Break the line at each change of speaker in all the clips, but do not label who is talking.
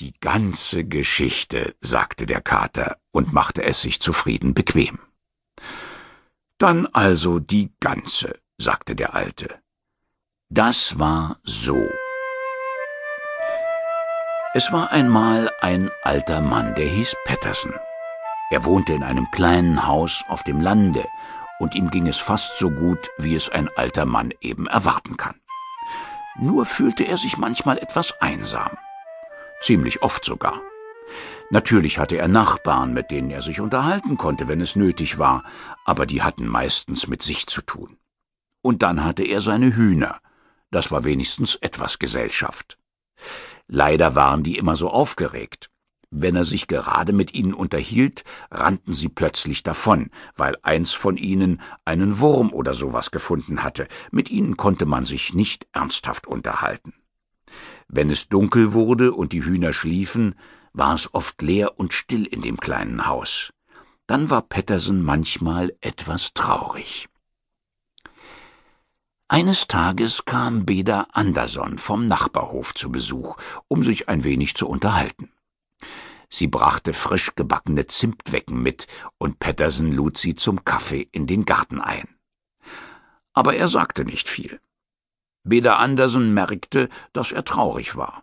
Die ganze Geschichte, sagte der Kater und machte es sich zufrieden bequem. Dann also die ganze, sagte der Alte. Das war so. Es war einmal ein alter Mann, der hieß Patterson. Er wohnte in einem kleinen Haus auf dem Lande, und ihm ging es fast so gut, wie es ein alter Mann eben erwarten kann. Nur fühlte er sich manchmal etwas einsam ziemlich oft sogar. Natürlich hatte er Nachbarn, mit denen er sich unterhalten konnte, wenn es nötig war, aber die hatten meistens mit sich zu tun. Und dann hatte er seine Hühner, das war wenigstens etwas Gesellschaft. Leider waren die immer so aufgeregt. Wenn er sich gerade mit ihnen unterhielt, rannten sie plötzlich davon, weil eins von ihnen einen Wurm oder sowas gefunden hatte. Mit ihnen konnte man sich nicht ernsthaft unterhalten. Wenn es dunkel wurde und die Hühner schliefen, war es oft leer und still in dem kleinen Haus. Dann war Pettersen manchmal etwas traurig. Eines Tages kam Beda Anderson vom Nachbarhof zu Besuch, um sich ein wenig zu unterhalten. Sie brachte frisch gebackene Zimtwecken mit, und Pettersen lud sie zum Kaffee in den Garten ein. Aber er sagte nicht viel. Beda Andersen merkte, dass er traurig war.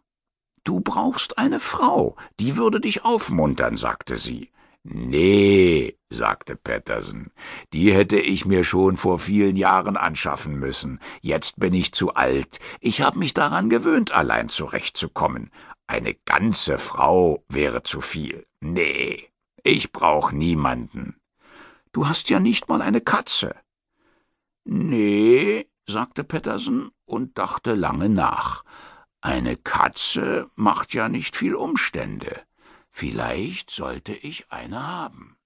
Du brauchst eine Frau, die würde dich aufmuntern, sagte sie. Nee, sagte Patterson, die hätte ich mir schon vor vielen Jahren anschaffen müssen. Jetzt bin ich zu alt. Ich habe mich daran gewöhnt, allein zurechtzukommen. Eine ganze Frau wäre zu viel. Nee, ich brauch niemanden. Du hast ja nicht mal eine Katze. Nee, sagte Patterson und dachte lange nach. Eine Katze macht ja nicht viel Umstände. Vielleicht sollte ich eine haben.